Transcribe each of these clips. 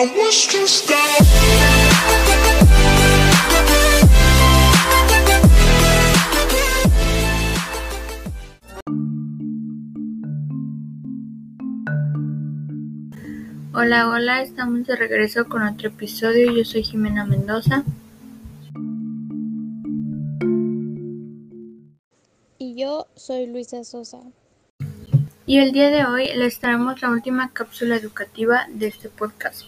I was just out. Hola, hola, estamos de regreso con otro episodio. Yo soy Jimena Mendoza. Y yo soy Luisa Sosa. Y el día de hoy les traemos la última cápsula educativa de este podcast.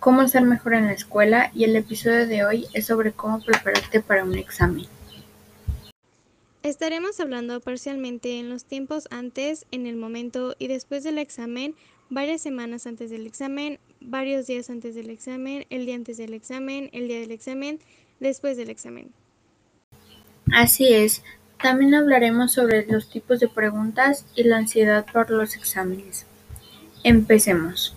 Cómo ser mejor en la escuela y el episodio de hoy es sobre cómo prepararte para un examen. Estaremos hablando parcialmente en los tiempos antes, en el momento y después del examen, varias semanas antes del examen, varios días antes del examen, el día antes del examen, el día del examen, después del examen. Así es, también hablaremos sobre los tipos de preguntas y la ansiedad por los exámenes. Empecemos.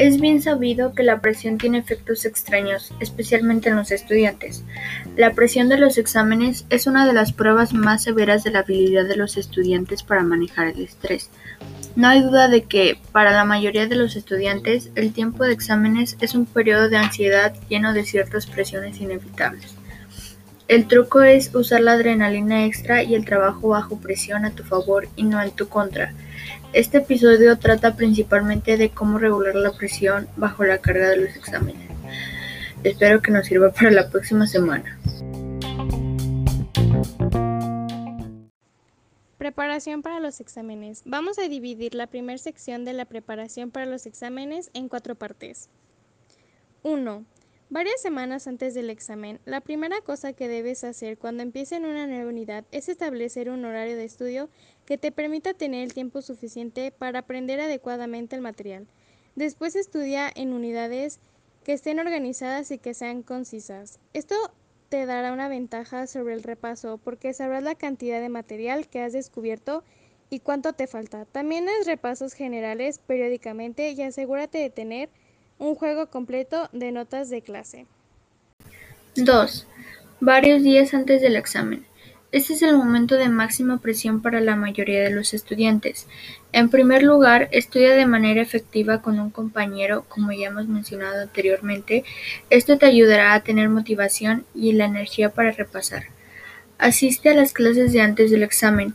Es bien sabido que la presión tiene efectos extraños, especialmente en los estudiantes. La presión de los exámenes es una de las pruebas más severas de la habilidad de los estudiantes para manejar el estrés. No hay duda de que, para la mayoría de los estudiantes, el tiempo de exámenes es un periodo de ansiedad lleno de ciertas presiones inevitables. El truco es usar la adrenalina extra y el trabajo bajo presión a tu favor y no en tu contra. Este episodio trata principalmente de cómo regular la presión bajo la carga de los exámenes. Espero que nos sirva para la próxima semana. Preparación para los exámenes. Vamos a dividir la primera sección de la preparación para los exámenes en cuatro partes. 1. Varias semanas antes del examen, la primera cosa que debes hacer cuando empiecen una nueva unidad es establecer un horario de estudio que te permita tener el tiempo suficiente para aprender adecuadamente el material. Después estudia en unidades que estén organizadas y que sean concisas. Esto te dará una ventaja sobre el repaso porque sabrás la cantidad de material que has descubierto y cuánto te falta. También haz repasos generales periódicamente y asegúrate de tener un juego completo de notas de clase. 2. Varios días antes del examen. Este es el momento de máxima presión para la mayoría de los estudiantes. En primer lugar, estudia de manera efectiva con un compañero, como ya hemos mencionado anteriormente. Esto te ayudará a tener motivación y la energía para repasar. Asiste a las clases de antes del examen.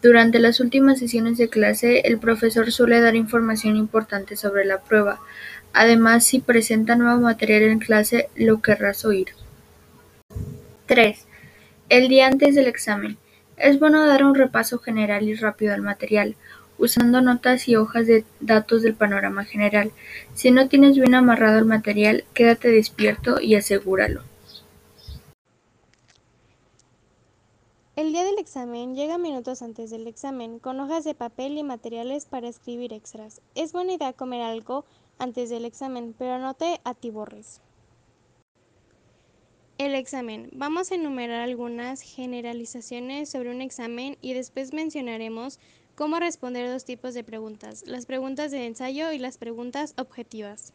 Durante las últimas sesiones de clase, el profesor suele dar información importante sobre la prueba. Además, si presenta nuevo material en clase, lo querrás oír. 3. El día antes del examen. Es bueno dar un repaso general y rápido al material, usando notas y hojas de datos del panorama general. Si no tienes bien amarrado el material, quédate despierto y asegúralo. El día del examen llega minutos antes del examen, con hojas de papel y materiales para escribir extras. Es buena idea comer algo antes del examen, pero no te atiborres. El examen. Vamos a enumerar algunas generalizaciones sobre un examen y después mencionaremos cómo responder dos tipos de preguntas, las preguntas de ensayo y las preguntas objetivas.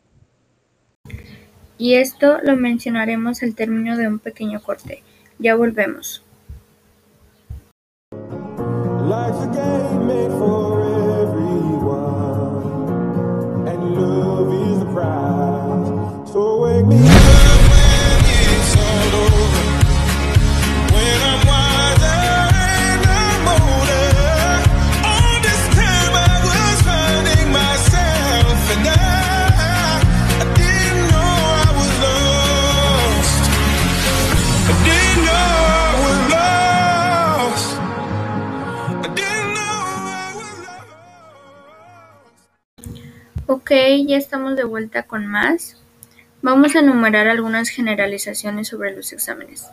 Y esto lo mencionaremos al término de un pequeño corte. Ya volvemos. Life's a game made for ya estamos de vuelta con más. Vamos a enumerar algunas generalizaciones sobre los exámenes.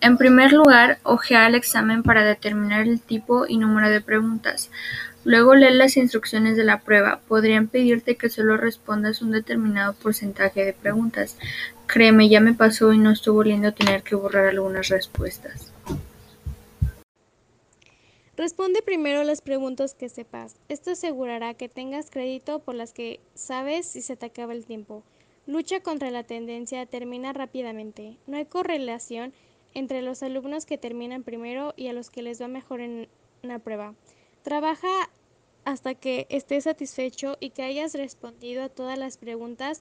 En primer lugar, ojea el examen para determinar el tipo y número de preguntas. Luego lee las instrucciones de la prueba. Podrían pedirte que solo respondas un determinado porcentaje de preguntas. Créeme, ya me pasó y no estuvo lindo tener que borrar algunas respuestas. Responde primero las preguntas que sepas. Esto asegurará que tengas crédito por las que sabes si se te acaba el tiempo. Lucha contra la tendencia a terminar rápidamente. No hay correlación entre los alumnos que terminan primero y a los que les va mejor en una prueba. Trabaja hasta que estés satisfecho y que hayas respondido a todas las preguntas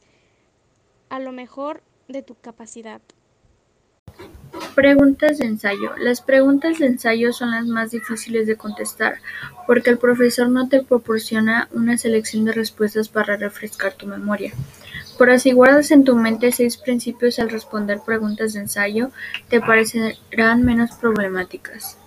a lo mejor de tu capacidad. Preguntas de ensayo. Las preguntas de ensayo son las más difíciles de contestar porque el profesor no te proporciona una selección de respuestas para refrescar tu memoria. Pero si guardas en tu mente seis principios al responder preguntas de ensayo, te parecerán menos problemáticas.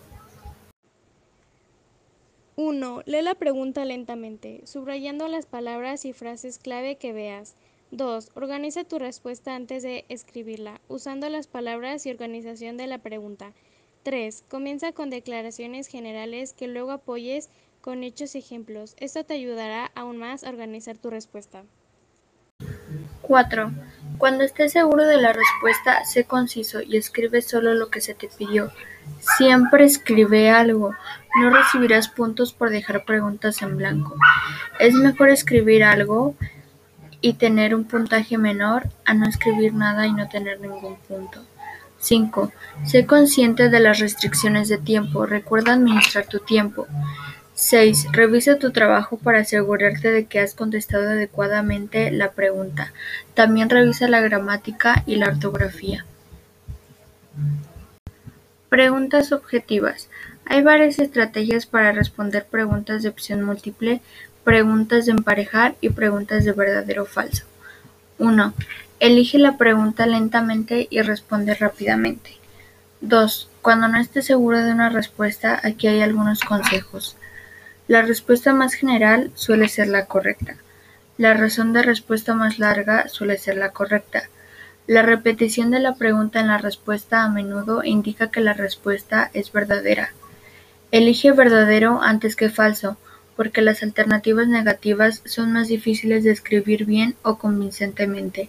1. Lee la pregunta lentamente, subrayando las palabras y frases clave que veas. 2. Organiza tu respuesta antes de escribirla, usando las palabras y organización de la pregunta. 3. Comienza con declaraciones generales que luego apoyes con hechos y ejemplos. Esto te ayudará aún más a organizar tu respuesta. 4. Cuando estés seguro de la respuesta, sé conciso y escribe solo lo que se te pidió. Siempre escribe algo. No recibirás puntos por dejar preguntas en blanco. Es mejor escribir algo y tener un puntaje menor a no escribir nada y no tener ningún punto. 5. Sé consciente de las restricciones de tiempo. Recuerda administrar tu tiempo. 6. Revisa tu trabajo para asegurarte de que has contestado adecuadamente la pregunta. También revisa la gramática y la ortografía. Preguntas objetivas. Hay varias estrategias para responder preguntas de opción múltiple, preguntas de emparejar y preguntas de verdadero o falso. 1. Elige la pregunta lentamente y responde rápidamente. 2. Cuando no estés seguro de una respuesta, aquí hay algunos consejos. La respuesta más general suele ser la correcta. La razón de respuesta más larga suele ser la correcta. La repetición de la pregunta en la respuesta a menudo indica que la respuesta es verdadera. Elige verdadero antes que falso, porque las alternativas negativas son más difíciles de escribir bien o convincentemente.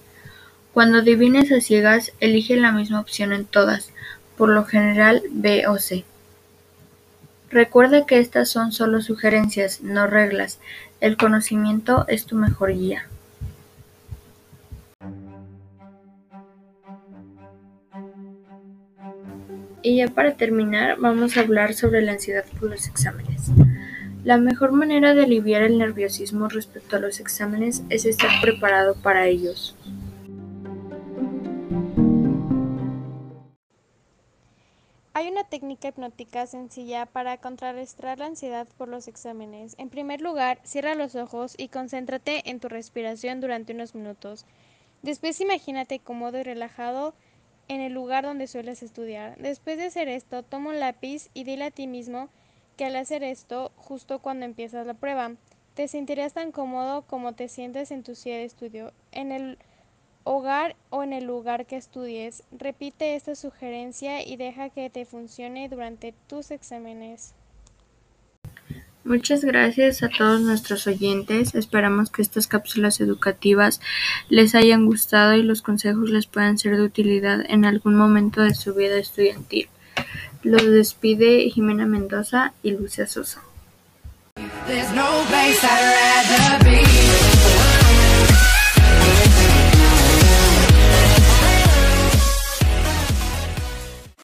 Cuando adivines a ciegas, elige la misma opción en todas, por lo general B o C. Recuerda que estas son solo sugerencias, no reglas. El conocimiento es tu mejor guía. Y ya para terminar, vamos a hablar sobre la ansiedad por los exámenes. La mejor manera de aliviar el nerviosismo respecto a los exámenes es estar preparado para ellos. Hay una técnica hipnótica sencilla para contrarrestar la ansiedad por los exámenes. En primer lugar, cierra los ojos y concéntrate en tu respiración durante unos minutos. Después imagínate cómodo y relajado en el lugar donde sueles estudiar. Después de hacer esto, toma un lápiz y dile a ti mismo que al hacer esto, justo cuando empiezas la prueba, te sentirás tan cómodo como te sientes en tu silla de estudio. En el hogar o en el lugar que estudies. Repite esta sugerencia y deja que te funcione durante tus exámenes. Muchas gracias a todos nuestros oyentes. Esperamos que estas cápsulas educativas les hayan gustado y los consejos les puedan ser de utilidad en algún momento de su vida estudiantil. Los despide Jimena Mendoza y Lucia Sosa.